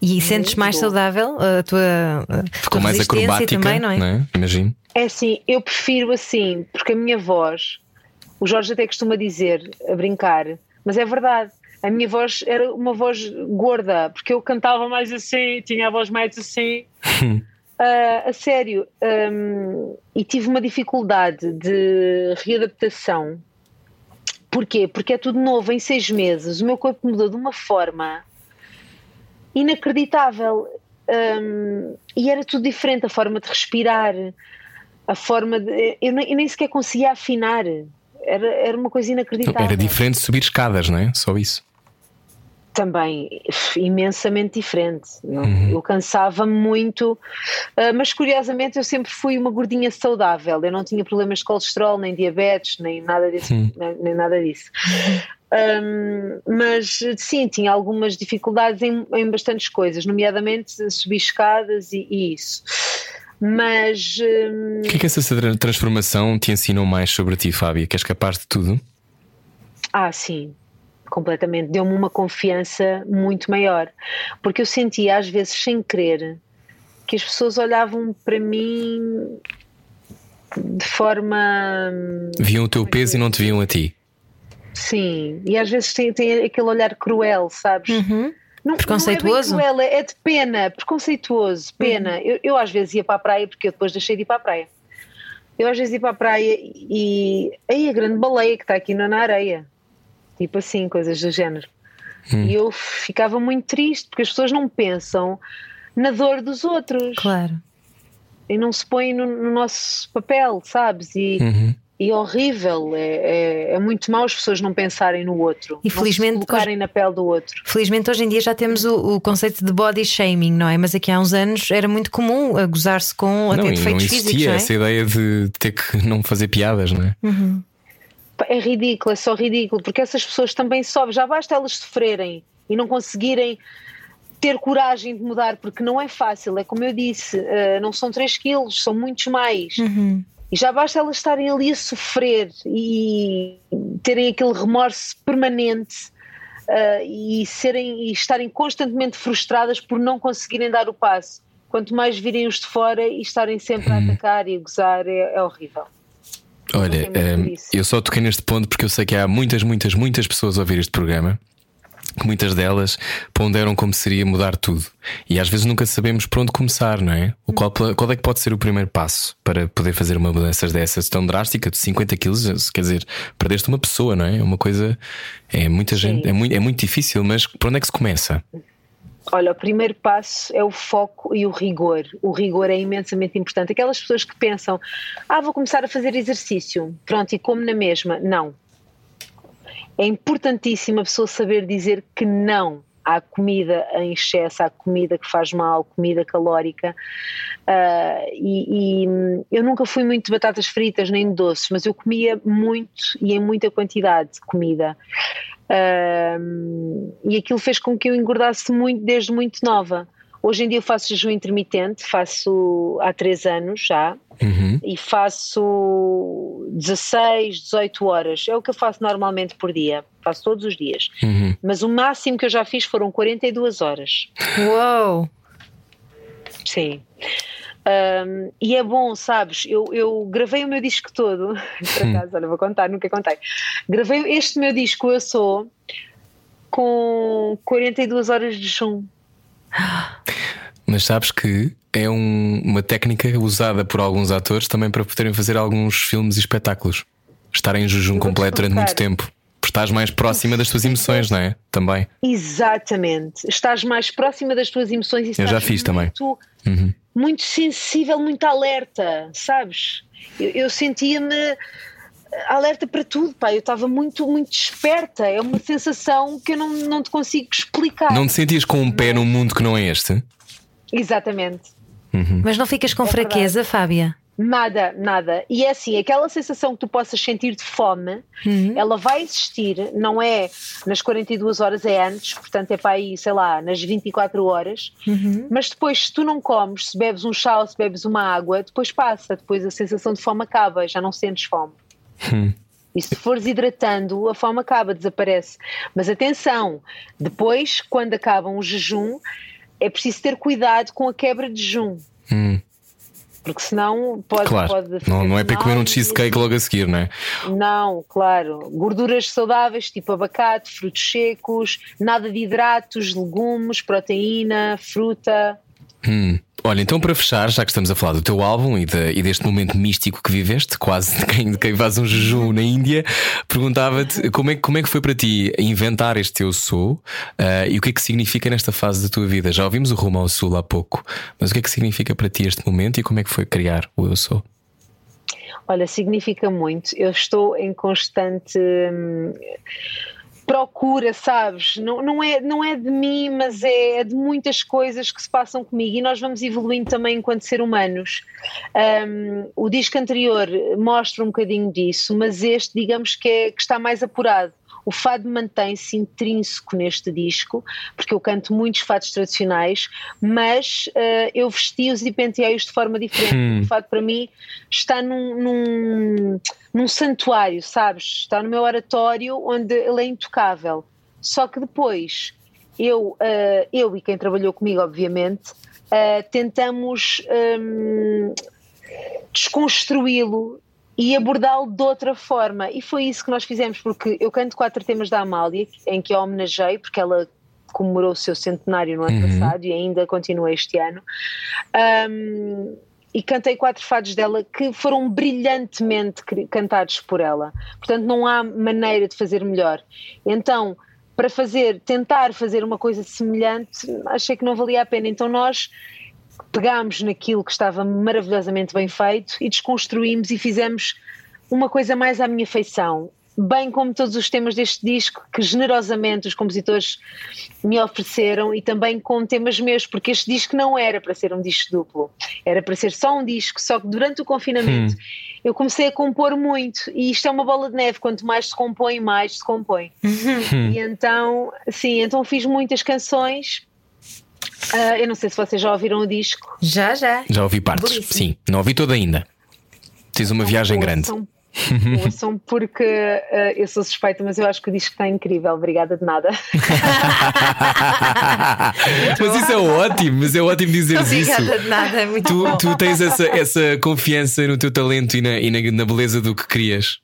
E sentes mais Mudou. saudável a tua, a Ficou tua mais acrobática, também, não é? Imagino. É assim, eu prefiro assim, porque a minha voz, o Jorge até costuma dizer, a brincar, mas é verdade. A minha voz era uma voz gorda, porque eu cantava mais assim, tinha a voz mais assim. Ah, a sério, hum, e tive uma dificuldade de readaptação. Porquê? Porque é tudo novo, em seis meses. O meu corpo mudou de uma forma inacreditável. Hum, e era tudo diferente, a forma de respirar, a forma de. Eu nem, eu nem sequer conseguia afinar. Era, era uma coisa inacreditável. Era diferente subir escadas, não é? Só isso. Também, imensamente diferente. não? Eu cansava-me muito, ah, mas curiosamente eu sempre fui uma gordinha saudável. Eu não tinha problemas de colesterol, nem diabetes, nem nada disso. Nem, nem nada disso. Hum, mas sim, tinha algumas dificuldades em, em bastantes coisas, nomeadamente subir escadas e, e isso. Mas hum, O que é que essa tra- transformação te ensinou mais sobre ti, Fábio? Que és capaz de tudo? Ah, sim, completamente. Deu-me uma confiança muito maior. Porque eu sentia, às vezes, sem querer, que as pessoas olhavam para mim de forma. Viam o teu peso e não te viam a ti. Sim, e às vezes tem, tem aquele olhar cruel, sabes? Não, Preconceituoso? Não é, bem cruel, é de pena, preconceituoso, pena. Eu, eu às vezes ia para a praia, porque eu depois deixei de ir para a praia. Eu às vezes ia para a praia e. Aí a grande baleia que está aqui na na areia. Tipo assim, coisas do género. E eu ficava muito triste, porque as pessoas não pensam na dor dos outros Claro. e não se põem no, no nosso papel, sabes? E, Uhum. E é horrível, é, é, é muito mau as pessoas não pensarem no outro, E não felizmente se colocarem na pele do outro. Felizmente hoje em dia já temos o, o conceito de body shaming, não é? Mas aqui há uns anos era muito comum a gozar-se com até não, e não defeitos físicos, não é? essa ideia de ter que não fazer piadas, não é? Pá, É ridículo, é só ridículo, porque essas pessoas também sobem, já basta elas sofrerem e não conseguirem ter coragem de mudar, porque não é fácil, é como eu disse, eh, não são 3 quilos, são muitos mais. E já basta elas estarem ali a sofrer e terem aquele remorso permanente eh, e, serem, e estarem constantemente frustradas por não conseguirem dar o passo. Quanto mais virem os de fora e estarem sempre a atacar e a gozar, é, é horrível. Olha, eh, eu só toquei neste ponto porque eu sei que há muitas, muitas, muitas pessoas a ouvir este programa. Que Muitas delas ponderam como seria mudar tudo. E às vezes nunca sabemos por onde começar, não é? O qual, qual é que pode ser o primeiro passo para poder fazer uma mudança dessas tão drástica, de 50 quilos? Quer dizer, perdeste uma pessoa, não é? É uma coisa. É muita gente. É muito, é muito difícil, mas por onde é que se começa? Olha, o primeiro passo é o foco e o rigor. O rigor é imensamente importante. Aquelas pessoas que pensam, ah, vou começar a fazer exercício, pronto, e como na mesma. Não. É importantíssimo a pessoa saber dizer que não à comida em excesso, à comida que faz mal, comida calórica. Ah, e, e, eu nunca fui muito de batatas fritas nem de doces, mas eu comia muito e em muita quantidade de comida. Um, e aquilo fez com que eu engordasse muito desde muito nova. Hoje em dia eu faço jejum intermitente, faço há três anos já, Uhum. e faço 16, 18 horas. É o que eu faço normalmente por dia, faço todos os dias. Uhum. Mas o máximo que eu já fiz foram 42 horas. Uou! Sim. Um, e é bom, sabes? Eu, eu gravei o meu disco todo, por acaso, olha, vou contar, nunca contei. Gravei este meu disco, Eu Sou, com 42 horas de jejum. Mas sabes que é um- uma técnica usada por alguns atores também para poderem fazer alguns filmes e espetáculos. Estar em jejum completo durante muito tempo. Porque estás mais próxima das tuas emoções, não é? Também. Exatamente. Estás mais próxima das tuas emoções e estás já fiz também. muito, Uhum. muito sensível, muito alerta, sabes? Eu, eu sentia-me alerta para tudo, pá. Eu estava muito, muito desperta. É uma sensação que eu não, não te consigo explicar. Não te sentias com um pé num mundo que não é este? Exatamente. Mas não ficas com É fraqueza, Fábia? Nada, nada. E é assim, aquela sensação que tu possas sentir de fome, ela vai existir, não é nas 42 horas, é antes, portanto é para aí, sei lá, nas 24 horas. Mas depois, se tu não comes, se bebes um chá ou se bebes uma água, depois passa, depois a sensação de fome acaba, já não sentes fome. E se fores hidratando, a fome acaba, desaparece. Mas atenção, depois, quando acabam o jejum, é preciso ter cuidado com a quebra de jejum. Hum. Porque senão pode, Claro. pode Não, não é para comer um cheesecake logo a seguir, não é? Não, claro. Gorduras saudáveis, tipo abacate, frutos secos, nada de hidratos, legumes, proteína, fruta. Hum. Olha, então para fechar, já que estamos a falar do teu álbum e, de- e deste momento místico que viveste, quase de quem, de quem faz um jejum na Índia, perguntava-te como é, como é que foi para ti inventar este teu sou ah, e o que é que significa nesta fase da tua vida? Já ouvimos o Rumo ao Sul há pouco, mas o que é que significa para ti este momento e como é que foi criar o Eu Sou? Olha, significa muito. Eu estou em constante hum, procura, sabes? Não, não, é, não é de mim, mas é, é de muitas coisas que se passam comigo e nós vamos evoluindo também enquanto ser humanos. Hum, o disco anterior mostra um bocadinho disso, mas este, digamos que, é, que está mais apurado. O fado mantém-se intrínseco neste disco, porque eu canto muitos fados tradicionais, mas eh, eu vesti-os e penteei-os de forma diferente. O fado para mim está num, num, num santuário, sabes? Está no meu oratório onde ele é intocável. Só que depois eu, eh, eu e quem trabalhou comigo, obviamente, eh, tentamos hum, desconstruí-lo e abordá-lo de outra forma. E foi isso que nós fizemos, porque eu canto quatro temas da Amália, em que a homenageei, porque ela comemorou o seu centenário no ano passado e ainda continua este ano. Um, e cantei quatro fados dela que foram brilhantemente cantados por ela. Portanto, não há maneira de fazer melhor. Então, para fazer, tentar fazer uma coisa semelhante, achei que não valia a pena. Então, nós pegámos naquilo que estava maravilhosamente bem feito e desconstruímos e fizemos uma coisa mais à minha feição. Bem como todos os temas deste disco, que generosamente os compositores me ofereceram, e também com temas meus, porque este disco não era para ser um disco duplo, era para ser só um disco. Só que durante o confinamento eu comecei a compor muito, e isto é uma bola de neve: quanto mais se compõe, mais se compõe. E então, sim, então fiz muitas canções. Ah, eu não sei se vocês já ouviram o disco. Já, já. Já ouvi partes, Belíssimo. sim, não ouvi toda ainda. Tens uma viagem grande. Ouçam, ouçam porque ah, eu sou suspeita, mas eu acho que o disco está incrível. Obrigada de nada. mas isso é ótimo, mas é ótimo dizeres isso. Obrigada de nada, é muito bom. Tu, tu tens essa, essa confiança no teu talento e na, e na, na beleza do que crias.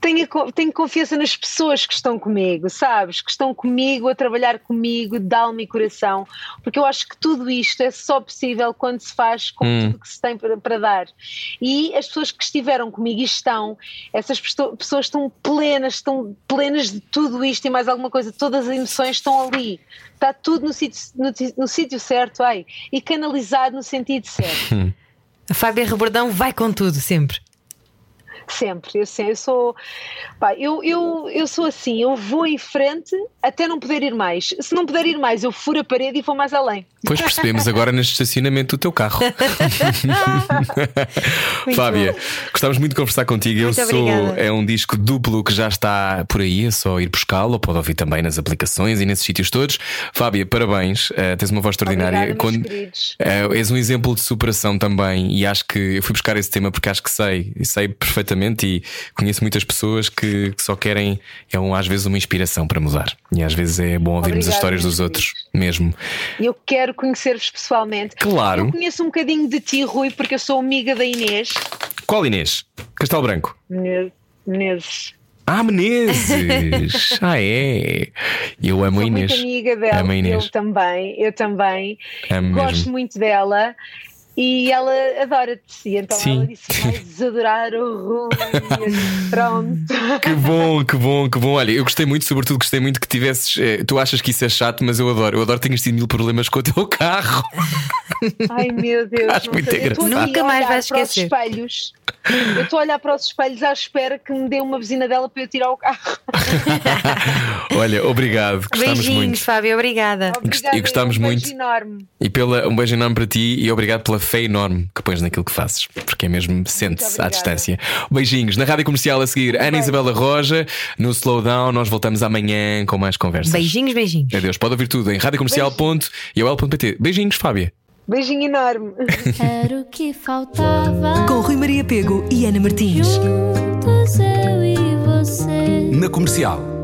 Tenho, tenho confiança nas pessoas que estão comigo, sabes? Que estão comigo, a trabalhar comigo, de alma e coração, porque eu acho que tudo isto é só possível quando se faz com Hum. tudo que se tem para, para dar. E as pessoas que estiveram comigo e estão, essas pessoas estão plenas, estão plenas de tudo isto e mais alguma coisa, todas as emoções estão ali. Está tudo no sítio, no, no sítio certo, ai, e canalizado no sentido certo. A Fábia Rebordão vai com tudo, sempre. Sempre, eu, sei, eu sou pá, eu, eu, eu sou assim, eu vou em frente até não poder ir mais. Se não puder ir mais, eu furo a parede e vou mais além. Pois percebemos agora neste estacionamento do teu carro. Fábia, gostávamos muito de conversar contigo. Muito Eu sou. obrigada. É um disco duplo que já está por aí, é só ir buscá-lo, ou pode ouvir também nas aplicações e nesses sítios todos. Fábia, parabéns, eh, tens uma voz extraordinária. Obrigada, queridos. Eh, és um exemplo de superação também, e acho que eu fui buscar esse tema porque acho que sei, e sei perfeitamente, e conheço muitas pessoas que, que só querem, é um, às vezes uma inspiração para mudar. E às vezes é bom ouvirmos as Obrigada, histórias meus dos outros, mesmo. Eu quero conhecer-vos pessoalmente. Claro. Eu conheço um bocadinho de ti, Rui, porque eu sou amiga da Inês. Qual Inês? Castelo Branco. Menezes. Ah, Menezes! ah, é. Eu amo a Sou Inês. muito amiga dela. Amo a Inês. Eu também, eu também. Amo Gosto mesmo. muito dela. E ela adora-te, e então Sim. ela disse: Vais adorar o Rui. E Pronto. Que bom, que bom, que bom. Olha, eu gostei muito, sobretudo gostei muito que tivesses. eh, tu achas que isso é chato, mas eu adoro. Eu adoro que tenhas tido mil problemas com o teu carro. Ai meu Deus, Acho muito sei. Eu estou engraçado. Nunca a mais olhar vais para os esquecer. espelhos. Eu estou a olhar para os espelhos à espera que me dê uma vizinha dela para eu tirar o carro. Olha, obrigado. Gostámos Beijinhos, muito. Fábio, obrigada. Obrigada, e gostámos um beijo muito. enorme. E pela, um beijo enorme para ti e obrigado pela fé enorme que pões naquilo que fazes, porque é mesmo sente-se à distância. Beijinhos. Na rádio comercial a seguir, Ana Isabela Roja, no Slowdown. Nós voltamos amanhã com mais conversas. Beijinhos, beijinhos. Adeus. Pode ouvir tudo em radiocomercial.iol.pt. Beijinhos, Fábia. Beijinho enorme. Era o que faltava. Com Rui Maria Pego e Ana Martins. Juntos eu e você. Na comercial.